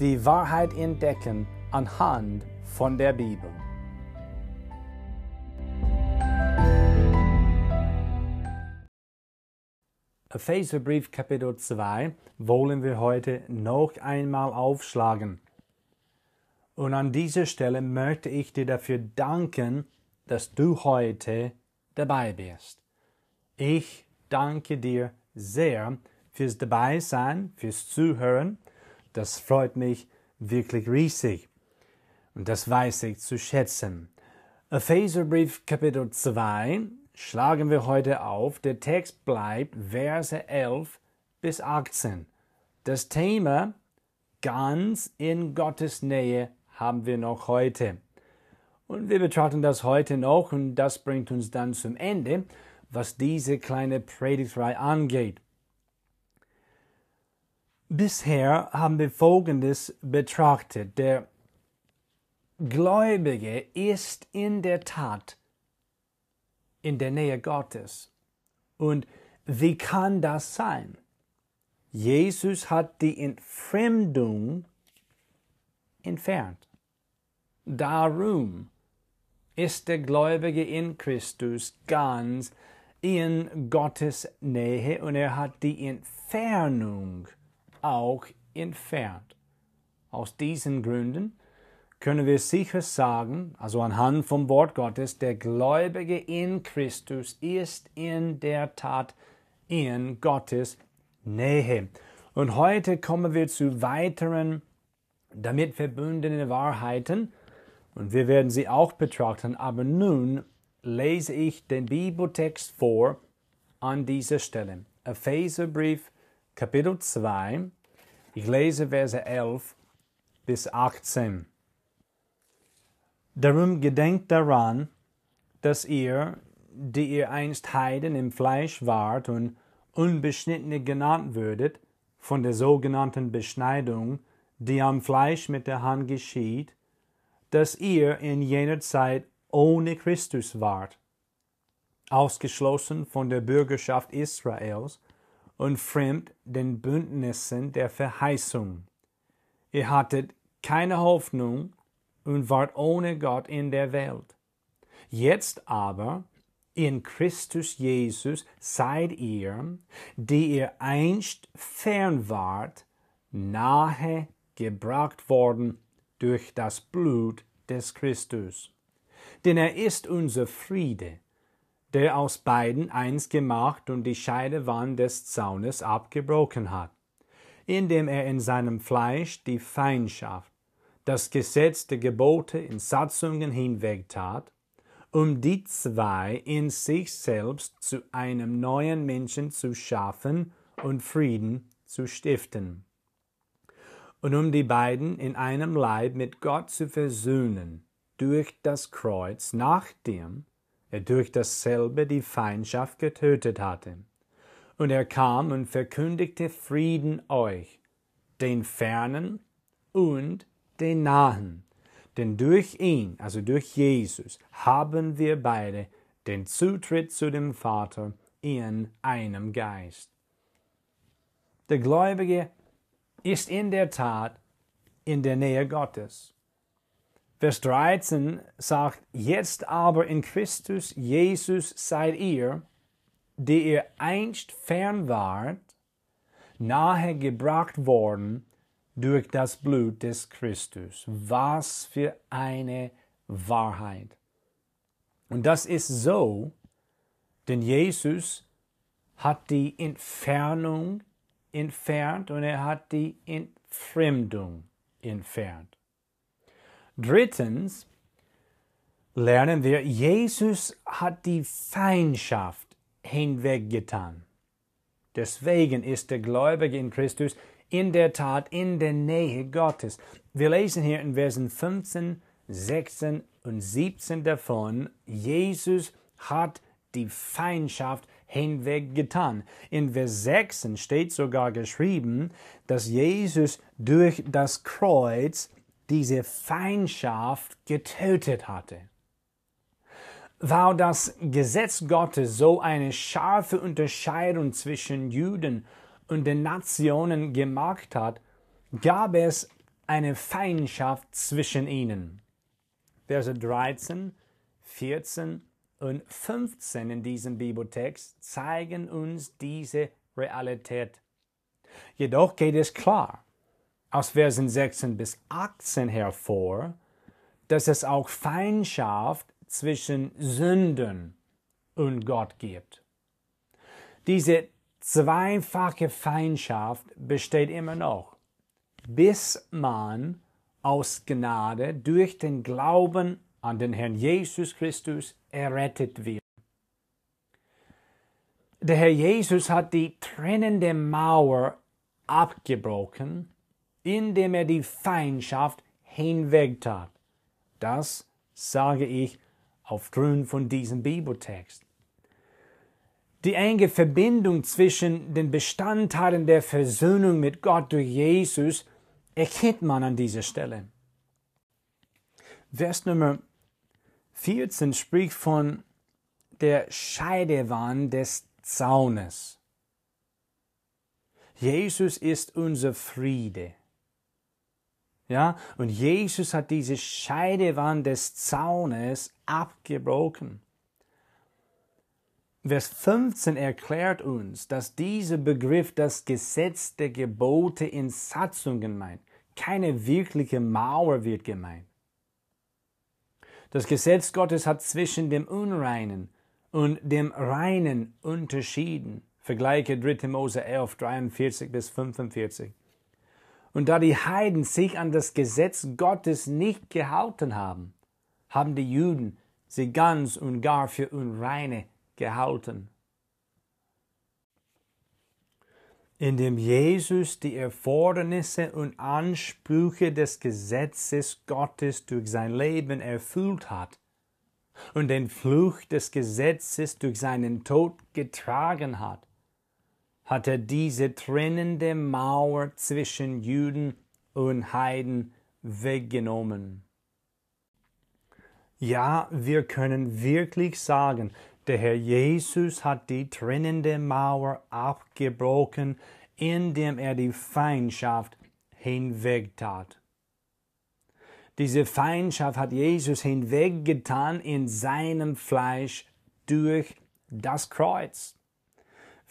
die Wahrheit entdecken anhand von der Bibel. Epheserbrief Kapitel 2 wollen wir heute noch einmal aufschlagen. Und an dieser Stelle möchte ich dir dafür danken, dass du heute dabei bist. Ich danke dir sehr fürs Dabeisein, fürs Zuhören. Das freut mich wirklich riesig. Und das weiß ich zu schätzen. Epheserbrief Kapitel 2 schlagen wir heute auf. Der Text bleibt Verse 11 bis 18. Das Thema ganz in Gottes Nähe haben wir noch heute. Und wir betrachten das heute noch und das bringt uns dann zum Ende, was diese kleine Predigtreihe angeht. Bisher haben wir Folgendes betrachtet. Der Gläubige ist in der Tat in der Nähe Gottes. Und wie kann das sein? Jesus hat die Entfremdung entfernt. Darum ist der Gläubige in Christus ganz in Gottes Nähe und er hat die Entfernung auch entfernt. Aus diesen Gründen können wir sicher sagen, also anhand vom Wort Gottes, der Gläubige in Christus ist in der Tat in Gottes Nähe. Und heute kommen wir zu weiteren damit verbundenen Wahrheiten und wir werden sie auch betrachten. Aber nun lese ich den Bibeltext vor an dieser Stelle. Epheserbrief Kapitel 2. Ich lese Verse 11 bis 18. Darum gedenkt daran, dass ihr, die ihr einst Heiden im Fleisch wart und Unbeschnittene genannt würdet, von der sogenannten Beschneidung, die am Fleisch mit der Hand geschieht, dass ihr in jener Zeit ohne Christus wart, ausgeschlossen von der Bürgerschaft Israels und fremd den Bündnissen der Verheißung. Ihr hattet keine Hoffnung und wart ohne Gott in der Welt. Jetzt aber, in Christus Jesus seid ihr, die ihr einst fern wart, nahe gebracht worden durch das Blut des Christus. Denn er ist unser Friede, der aus beiden eins gemacht und die Scheidewand des Zaunes abgebrochen hat, indem er in seinem Fleisch die Feindschaft das Gesetz der Gebote in Satzungen hinwegtat, um die zwei in sich selbst zu einem neuen Menschen zu schaffen und Frieden zu stiften. Und um die beiden in einem Leib mit Gott zu versöhnen durch das Kreuz, nachdem er durch dasselbe die Feindschaft getötet hatte. Und er kam und verkündigte Frieden euch, den fernen und den Nahen. Denn durch ihn, also durch Jesus, haben wir beide den Zutritt zu dem Vater in einem Geist. Der Gläubige ist in der Tat in der Nähe Gottes. Vers 13 sagt, jetzt aber in Christus Jesus seid ihr, die ihr einst fern wart, nahe gebracht worden durch das Blut des Christus. Was für eine Wahrheit. Und das ist so, denn Jesus hat die Entfernung entfernt und er hat die Entfremdung entfernt. Drittens lernen wir, Jesus hat die Feindschaft hinweggetan. Deswegen ist der Gläubige in Christus in der Tat in der Nähe Gottes. Wir lesen hier in Versen 15, 16 und 17 davon, Jesus hat die Feindschaft hinweggetan. In Vers 6 steht sogar geschrieben, dass Jesus durch das Kreuz diese Feindschaft getötet hatte. Weil das Gesetz Gottes so eine scharfe Unterscheidung zwischen Juden und den Nationen gemacht hat, gab es eine Feindschaft zwischen ihnen. Verse 13, 14 und 15 in diesem Bibeltext zeigen uns diese Realität. Jedoch geht es klar aus Versen 16 bis 18 hervor, dass es auch Feindschaft zwischen Sünden und Gott gibt. Diese zweifache Feindschaft besteht immer noch, bis man aus Gnade durch den Glauben an den Herrn Jesus Christus errettet wird. Der Herr Jesus hat die trennende Mauer abgebrochen, indem er die Feindschaft hinwegtat. Das sage ich aufgrund von diesem Bibeltext. Die enge Verbindung zwischen den Bestandteilen der Versöhnung mit Gott durch Jesus erkennt man an dieser Stelle. Vers Nummer 14 spricht von der Scheidewand des Zaunes. Jesus ist unser Friede. Ja, und Jesus hat diese Scheidewand des Zaunes abgebrochen. Vers 15 erklärt uns, dass dieser Begriff das Gesetz der Gebote in Satzungen meint. Keine wirkliche Mauer wird gemeint. Das Gesetz Gottes hat zwischen dem Unreinen und dem Reinen unterschieden. Vergleiche 3. Mose 11, 43 bis 45. Und da die Heiden sich an das Gesetz Gottes nicht gehalten haben, haben die Juden sie ganz und gar für unreine gehalten. Indem Jesus die Erfordernisse und Ansprüche des Gesetzes Gottes durch sein Leben erfüllt hat und den Fluch des Gesetzes durch seinen Tod getragen hat, hat er diese trennende Mauer zwischen Juden und Heiden weggenommen. Ja, wir können wirklich sagen, der Herr Jesus hat die trennende Mauer abgebrochen, indem er die Feindschaft hinwegtat. Diese Feindschaft hat Jesus hinweggetan in seinem Fleisch durch das Kreuz.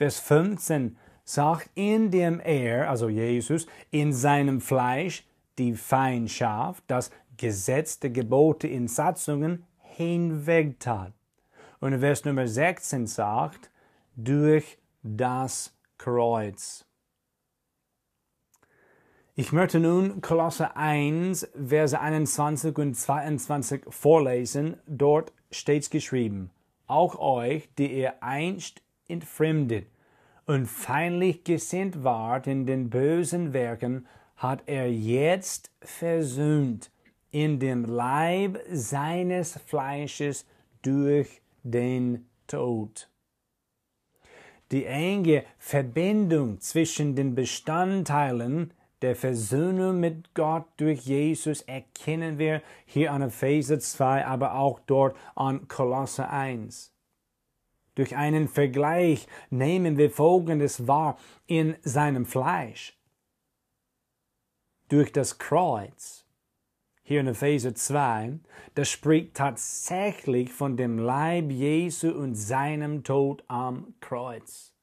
Vers 15 sagt, indem er, also Jesus, in seinem Fleisch die Feindschaft, das Gesetz der Gebote in Satzungen hinwegtat. Und Vers Nummer 16 sagt, durch das Kreuz. Ich möchte nun Kolosse 1, Verse 21 und 22 vorlesen. Dort steht geschrieben, auch euch, die ihr einst entfremdet und feindlich gesinnt wart in den bösen Werken, hat er jetzt versöhnt in dem Leib seines Fleisches durch den Tod. Die enge Verbindung zwischen den Bestandteilen der Versöhnung mit Gott durch Jesus erkennen wir hier an Epheser 2, aber auch dort an Kolosse 1. Durch einen Vergleich nehmen wir Folgendes wahr in seinem Fleisch. Durch das Kreuz, hier in Epheser 2, das spricht tatsächlich von dem Leib Jesu und seinem Tod am Kreuz.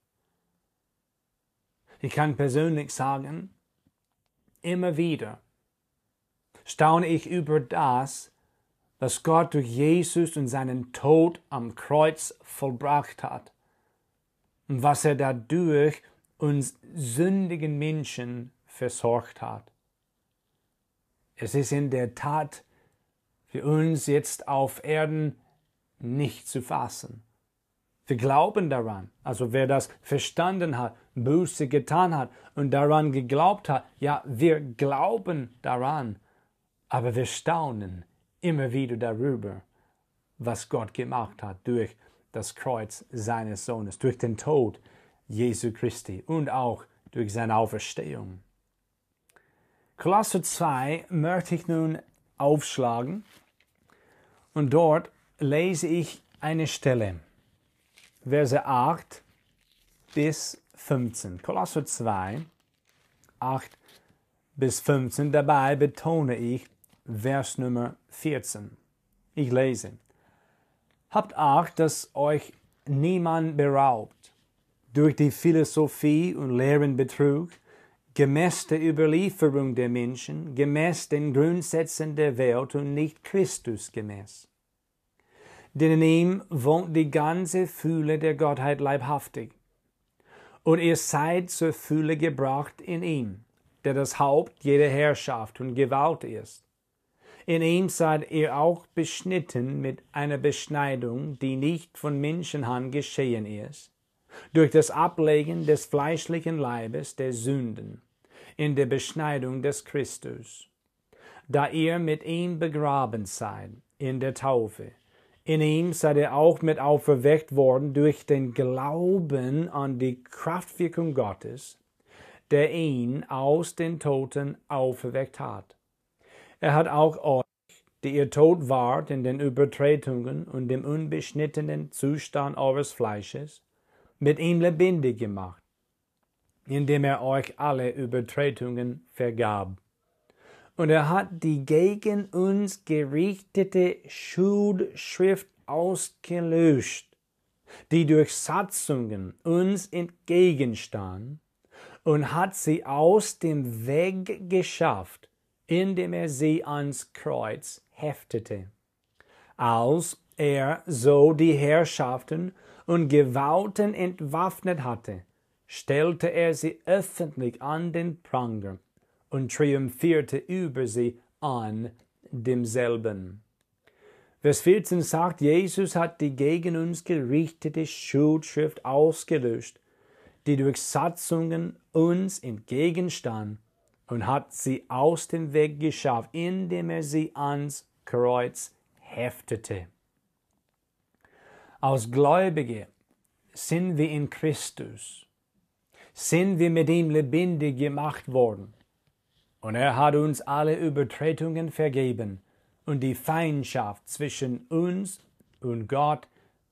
Ich kann persönlich sagen, immer wieder staune ich über das, was Gott durch Jesus und seinen Tod am Kreuz vollbracht hat und was er dadurch uns sündigen Menschen versorgt hat. Es ist in der Tat für uns jetzt auf Erden nicht zu fassen. Wir glauben daran. Also wer das verstanden hat, Buße getan hat und daran geglaubt hat, ja, wir glauben daran. Aber wir staunen immer wieder darüber, was Gott gemacht hat durch das Kreuz seines Sohnes, durch den Tod Jesu Christi und auch durch seine Auferstehung. Kolosser 2 möchte ich nun aufschlagen und dort lese ich eine Stelle, Verse 8 bis 15. Kolosser 2, 8 bis 15. Dabei betone ich Vers Nummer 14. Ich lese. Habt Acht, dass euch niemand beraubt durch die Philosophie und Lehrenbetrug, gemäß der Überlieferung der Menschen, gemäß den Grundsätzen der Welt und nicht Christus gemäß. Denn in ihm wohnt die ganze Fühle der Gottheit leibhaftig. Und ihr seid zur Fühle gebracht in ihm, der das Haupt jeder Herrschaft und Gewalt ist. In ihm seid ihr auch beschnitten mit einer Beschneidung, die nicht von Menschenhand geschehen ist, durch das Ablegen des fleischlichen Leibes der Sünden, in der Beschneidung des Christus, da ihr mit ihm begraben seid in der Taufe. In ihm seid ihr auch mit auferweckt worden durch den Glauben an die Kraftwirkung Gottes, der ihn aus den Toten auferweckt hat. Er hat auch euch, die ihr tot wart in den Übertretungen und dem unbeschnittenen Zustand eures Fleisches, mit ihm lebendig gemacht, indem er euch alle Übertretungen vergab. Und er hat die gegen uns gerichtete Schuldschrift ausgelöscht, die durch Satzungen uns entgegenstand, und hat sie aus dem Weg geschafft, indem er sie ans Kreuz heftete. Als er so die Herrschaften und Gewalten entwaffnet hatte, stellte er sie öffentlich an den Pranger und triumphierte über sie an demselben. Vers 14 sagt, Jesus hat die gegen uns gerichtete Schuldschrift ausgelöscht, die durch Satzungen uns entgegenstand und hat sie aus dem Weg geschafft, indem er sie ans Kreuz heftete. Als Gläubige sind wir in Christus, sind wir mit ihm lebendig gemacht worden. Und er hat uns alle Übertretungen vergeben und die Feindschaft zwischen uns und Gott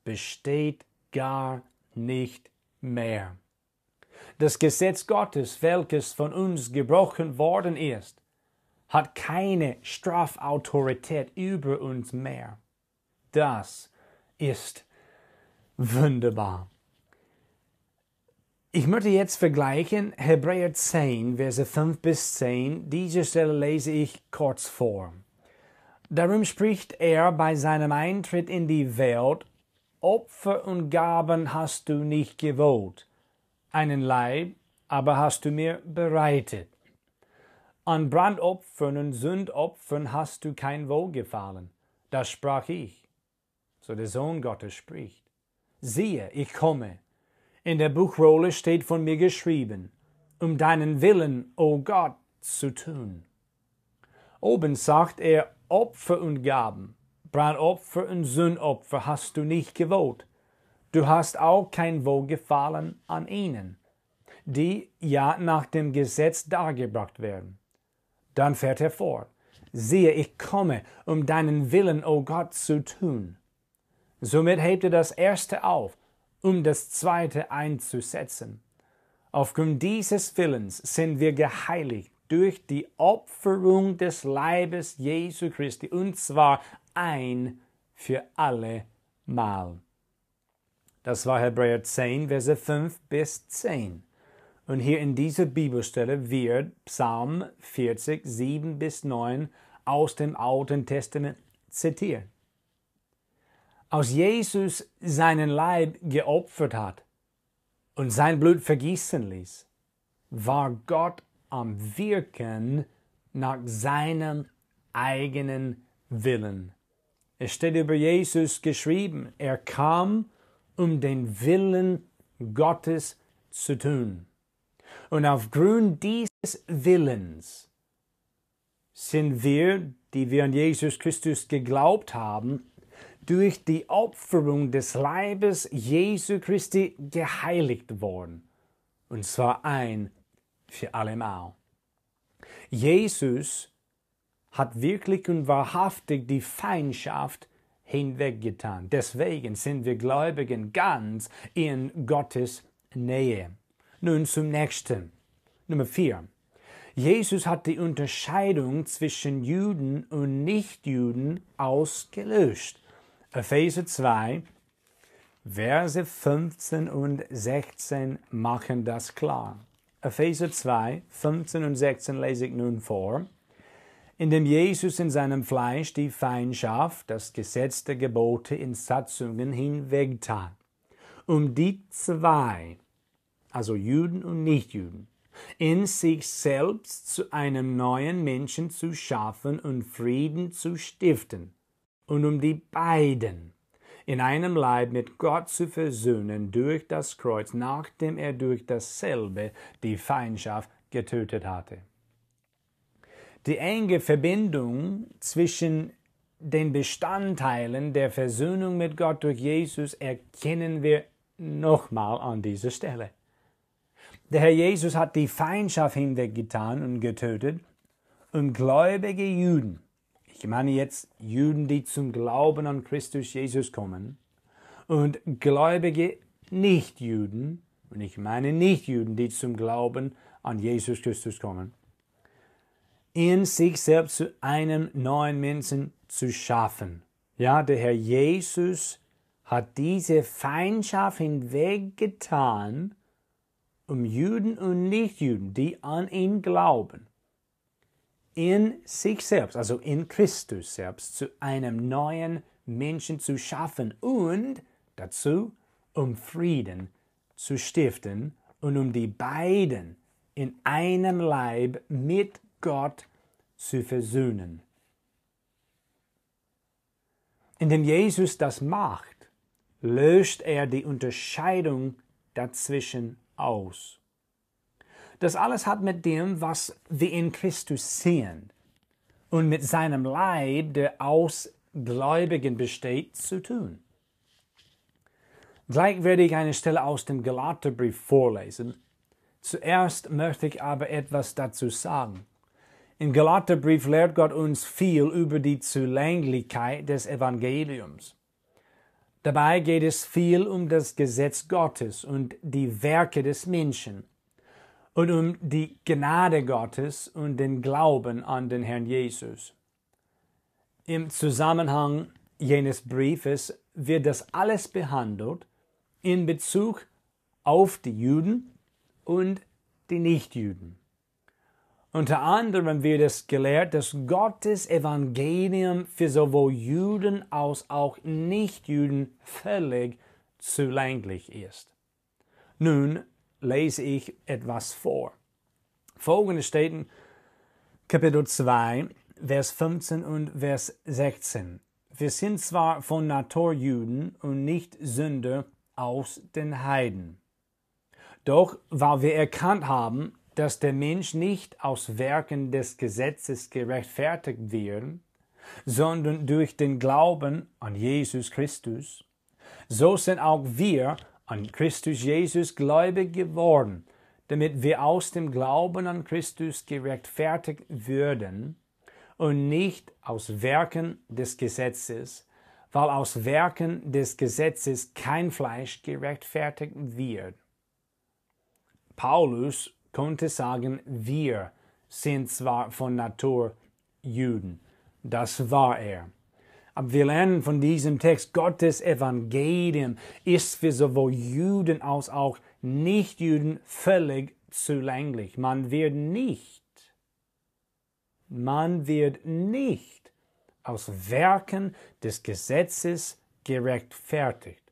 besteht gar nicht mehr. Das Gesetz Gottes, welches von uns gebrochen worden ist, hat keine Strafautorität über uns mehr. Das ist wunderbar. Ich möchte jetzt vergleichen Hebräer 10, Verse 5 bis 10. Diese Stelle lese ich kurz vor. Darum spricht er bei seinem Eintritt in die Welt, Opfer und Gaben hast du nicht gewollt, einen Leib aber hast du mir bereitet. An Brandopfern und Sündopfern hast du kein Wohlgefallen. Das sprach ich. So der Sohn Gottes spricht. Siehe, ich komme. In der Buchrolle steht von mir geschrieben, um deinen Willen, o oh Gott, zu tun. Oben sagt er, Opfer und Gaben, Brandopfer und Sündopfer hast du nicht gewollt. Du hast auch kein Wohlgefallen an ihnen, die ja nach dem Gesetz dargebracht werden. Dann fährt er fort. Siehe, ich komme, um deinen Willen, o oh Gott, zu tun. Somit hebt er das erste auf, um das zweite einzusetzen. Aufgrund dieses Willens sind wir geheiligt durch die Opferung des Leibes Jesu Christi, und zwar ein für alle Mal. Das war Hebräer 10, Verse 5 bis 10. Und hier in dieser Bibelstelle wird Psalm 40, 7 bis 9 aus dem Alten Testament zitiert. Als Jesus seinen Leib geopfert hat und sein Blut vergießen ließ, war Gott am Wirken nach seinem eigenen Willen. Es steht über Jesus geschrieben, er kam um den Willen Gottes zu tun. Und aufgrund dieses Willens sind wir, die wir an Jesus Christus geglaubt haben, durch die Opferung des Leibes Jesu Christi geheiligt worden. Und zwar ein für allemal. Jesus hat wirklich und wahrhaftig die Feindschaft hinweggetan. Deswegen sind wir Gläubigen ganz in Gottes Nähe. Nun zum nächsten. Nummer vier. Jesus hat die Unterscheidung zwischen Juden und Nichtjuden ausgelöscht. Epheser 2, Verse 15 und 16 machen das klar. Epheser 2, 15 und 16 lese ich nun vor. Indem Jesus in seinem Fleisch die Feindschaft, das Gesetz der Gebote in Satzungen hinwegtat, um die zwei, also Juden und Nichtjuden, in sich selbst zu einem neuen Menschen zu schaffen und Frieden zu stiften, und um die beiden in einem Leib mit Gott zu versöhnen durch das Kreuz, nachdem er durch dasselbe die Feindschaft getötet hatte. Die enge Verbindung zwischen den Bestandteilen der Versöhnung mit Gott durch Jesus erkennen wir nochmal an dieser Stelle. Der Herr Jesus hat die Feindschaft hinweggetan und getötet, um gläubige Juden ich meine jetzt Juden, die zum Glauben an Christus Jesus kommen und gläubige Nichtjuden, und ich meine Nichtjuden, die zum Glauben an Jesus Christus kommen, in sich selbst zu einem neuen Menschen zu schaffen. Ja, der Herr Jesus hat diese Feindschaft hinweggetan, um Juden und Nichtjuden, die an ihn glauben, in sich selbst, also in Christus selbst, zu einem neuen Menschen zu schaffen und dazu, um Frieden zu stiften und um die beiden in einem Leib mit Gott zu versöhnen. Indem Jesus das macht, löst er die Unterscheidung dazwischen aus. Das alles hat mit dem, was wir in Christus sehen und mit seinem Leib, der aus Gläubigen besteht, zu tun. Gleich werde ich eine Stelle aus dem Galaterbrief vorlesen. Zuerst möchte ich aber etwas dazu sagen. Im Galaterbrief lehrt Gott uns viel über die Zulänglichkeit des Evangeliums. Dabei geht es viel um das Gesetz Gottes und die Werke des Menschen und um die Gnade Gottes und den Glauben an den Herrn Jesus. Im Zusammenhang jenes Briefes wird das alles behandelt in Bezug auf die Juden und die Nichtjuden. Unter anderem wird es gelehrt, dass Gottes Evangelium für sowohl Juden als auch Nichtjuden völlig zulänglich ist. Nun lese ich etwas vor. Folgendes steht in Kapitel 2, Vers 15 und Vers 16. Wir sind zwar von Natur Juden und nicht Sünder aus den Heiden. Doch weil wir erkannt haben, dass der Mensch nicht aus Werken des Gesetzes gerechtfertigt wird, sondern durch den Glauben an Jesus Christus, so sind auch wir an Christus Jesus gläubig geworden, damit wir aus dem Glauben an Christus gerechtfertigt würden und nicht aus Werken des Gesetzes, weil aus Werken des Gesetzes kein Fleisch gerechtfertigt wird. Paulus konnte sagen, wir sind zwar von Natur Juden, das war er. Aber wir lernen von diesem Text, Gottes Evangelium ist für sowohl Juden als auch Nichtjuden völlig zulänglich. Man wird nicht, man wird nicht aus Werken des Gesetzes gerechtfertigt.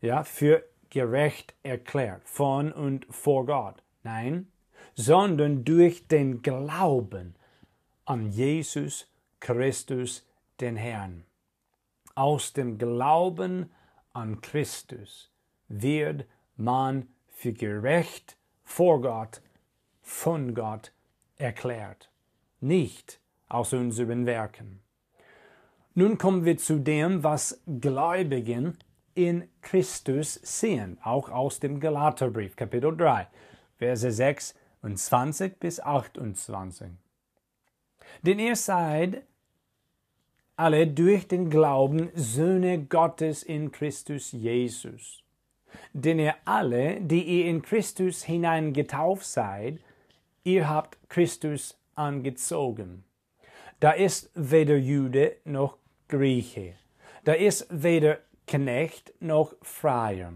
Ja, für gerecht erklärt von und vor Gott. Nein, sondern durch den Glauben an Jesus Christus den Herrn. Aus dem Glauben an Christus wird man für gerecht vor Gott, von Gott erklärt, nicht aus unseren Werken. Nun kommen wir zu dem, was Gläubigen in Christus sehen, auch aus dem Galaterbrief, Kapitel 3, Verse 6 und 20 bis 28. Denn ihr seid alle durch den Glauben Söhne Gottes in Christus Jesus. Denn ihr alle, die ihr in Christus hinein getauft seid, ihr habt Christus angezogen. Da ist weder Jude noch Grieche. Da ist weder Knecht noch Freier.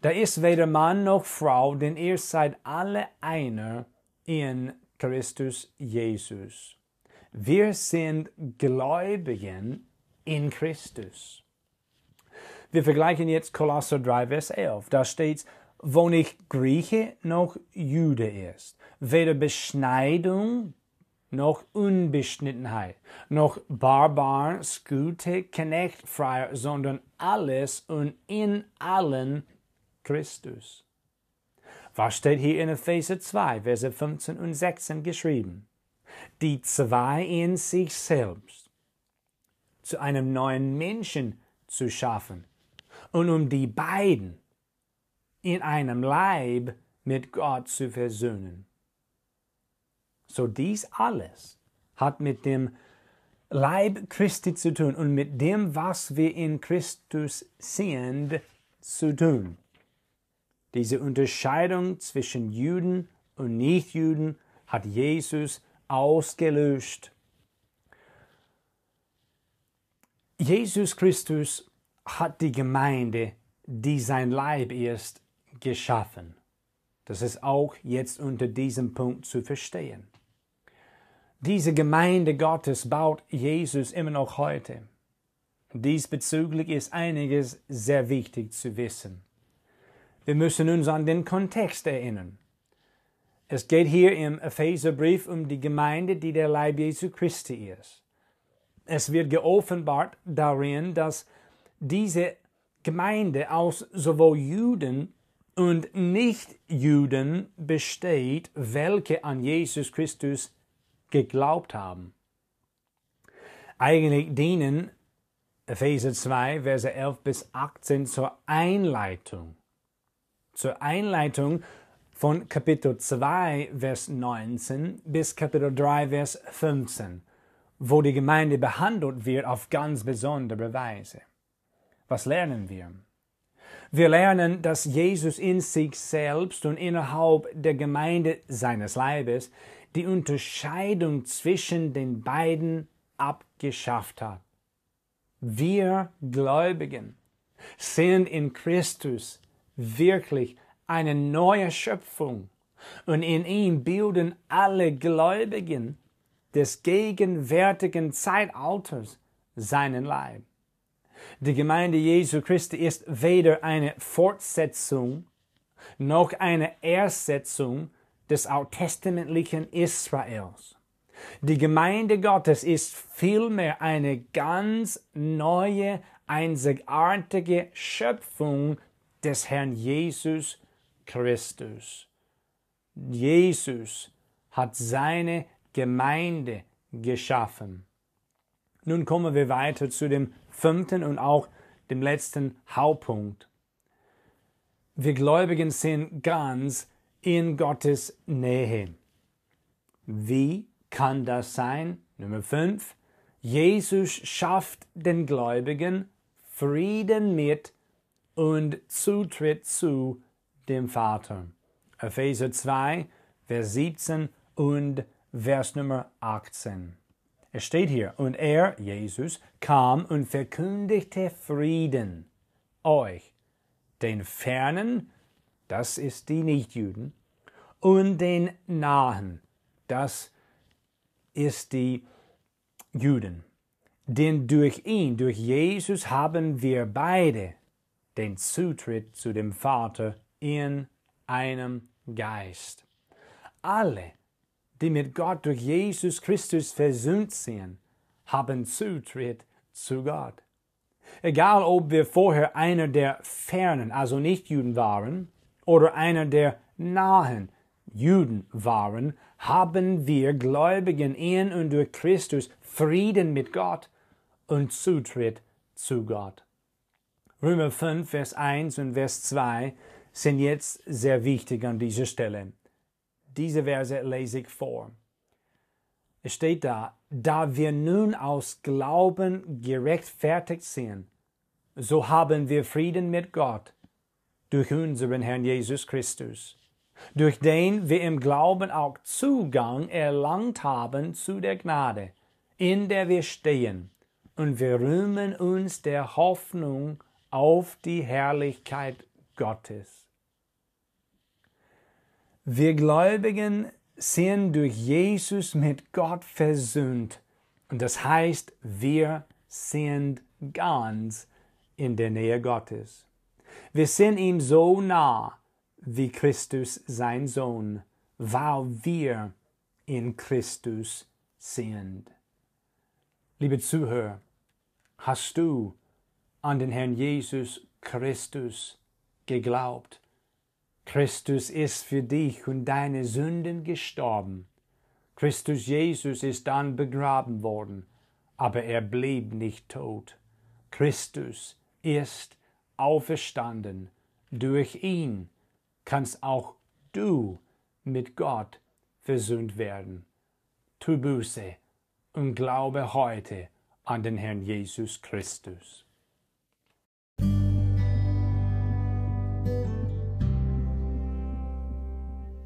Da ist weder Mann noch Frau, denn ihr seid alle einer in Christus Jesus. Wir sind Gläubigen in Christus. Wir vergleichen jetzt Kolosser 3, Vers 11. Da steht, wo nicht Grieche noch Jude ist, weder Beschneidung noch Unbeschnittenheit, noch Barbar, Skute, Knecht, Freier, sondern alles und in allen Christus. Was steht hier in Epheser 2, Verse 15 und 16 geschrieben? Die zwei in sich selbst zu einem neuen Menschen zu schaffen und um die beiden in einem Leib mit Gott zu versöhnen. So dies alles hat mit dem Leib Christi zu tun und mit dem, was wir in Christus sind, zu tun. Diese Unterscheidung zwischen Juden und Nichtjuden hat Jesus ausgelöscht. Jesus Christus hat die Gemeinde, die sein Leib ist, geschaffen. Das ist auch jetzt unter diesem Punkt zu verstehen. Diese Gemeinde Gottes baut Jesus immer noch heute. Diesbezüglich ist einiges sehr wichtig zu wissen. Wir müssen uns an den Kontext erinnern. Es geht hier im Epheserbrief um die Gemeinde, die der Leib Jesu Christi ist. Es wird geoffenbart darin, dass diese Gemeinde aus sowohl Juden und Nichtjuden besteht, welche an Jesus Christus geglaubt haben. Eigentlich dienen Epheser 2, Verse 11 bis 18 zur Einleitung. Zur Einleitung von Kapitel 2, Vers 19 bis Kapitel 3, Vers 15, wo die Gemeinde behandelt wird auf ganz besondere Weise. Was lernen wir? Wir lernen, dass Jesus in sich selbst und innerhalb der Gemeinde seines Leibes die Unterscheidung zwischen den beiden abgeschafft hat. Wir Gläubigen sind in Christus wirklich eine neue Schöpfung und in ihm bilden alle Gläubigen des gegenwärtigen Zeitalters seinen Leib. Die Gemeinde Jesu Christi ist weder eine Fortsetzung noch eine Ersetzung des alttestamentlichen Israels. Die Gemeinde Gottes ist vielmehr eine ganz neue, einzigartige Schöpfung des Herrn Jesus Christus. Jesus hat seine Gemeinde geschaffen. Nun kommen wir weiter zu dem fünften und auch dem letzten Hauptpunkt. Wir Gläubigen sind ganz in Gottes Nähe. Wie kann das sein? Nummer 5. Jesus schafft den Gläubigen Frieden mit und Zutritt zu dem Vater. Epheser 2, Vers 17 und Vers Nummer 18. Es steht hier, und er, Jesus, kam und verkündigte Frieden euch, den Fernen das ist die Nichtjuden, und den Nahen, das ist die Juden. Denn durch ihn, durch Jesus haben wir beide den Zutritt zu dem Vater in einem Geist. Alle, die mit Gott durch Jesus Christus versöhnt sind, haben Zutritt zu Gott. Egal ob wir vorher einer der fernen, also nicht Juden waren, oder einer der nahen Juden waren, haben wir Gläubigen in und durch Christus Frieden mit Gott und Zutritt zu Gott. Römer 5, Vers 1 und Vers 2 sind jetzt sehr wichtig an dieser Stelle. Diese Verse lese ich vor. Es steht da, da wir nun aus Glauben gerechtfertigt sind, so haben wir Frieden mit Gott durch unseren Herrn Jesus Christus, durch den wir im Glauben auch Zugang erlangt haben zu der Gnade, in der wir stehen, und wir rühmen uns der Hoffnung auf die Herrlichkeit Gottes. Wir Gläubigen sind durch Jesus mit Gott versöhnt. Und das heißt, wir sind ganz in der Nähe Gottes. Wir sind ihm so nah wie Christus sein Sohn, weil wir in Christus sind. Liebe Zuhörer, hast du an den Herrn Jesus Christus geglaubt? Christus ist für dich und deine Sünden gestorben. Christus Jesus ist dann begraben worden, aber er blieb nicht tot. Christus ist auferstanden. Durch ihn kannst auch du mit Gott versöhnt werden. Tu Buße und glaube heute an den Herrn Jesus Christus.